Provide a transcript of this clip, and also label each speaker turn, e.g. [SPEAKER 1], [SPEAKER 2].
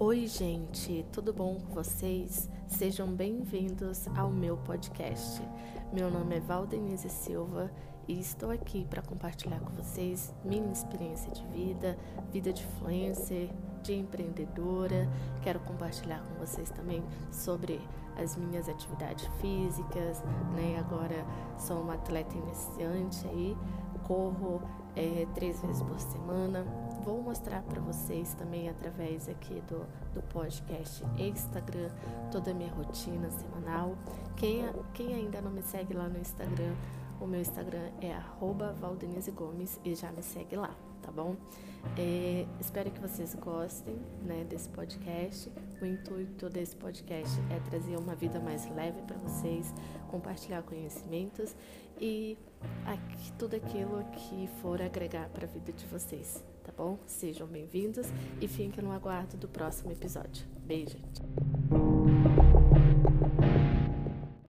[SPEAKER 1] Oi, gente, tudo bom com vocês? Sejam bem-vindos ao meu podcast. Meu nome é Valdenise Silva e estou aqui para compartilhar com vocês minha experiência de vida, vida de influencer, de empreendedora. Quero compartilhar com vocês também sobre as minhas atividades físicas, né? Agora sou uma atleta iniciante aí, corro é, três vezes por semana. Vou mostrar para vocês também através aqui do, do podcast Instagram toda a minha rotina semanal. Quem, quem ainda não me segue lá no Instagram, o meu Instagram é Valdenise Gomes e já me segue lá, tá bom? É, espero que vocês gostem né, desse podcast. O intuito desse podcast é trazer uma vida mais leve para vocês, compartilhar conhecimentos e aqui, tudo aquilo que for agregar para a vida de vocês, tá bom? Sejam bem-vindos e fiquem no aguardo do próximo episódio. Beijo!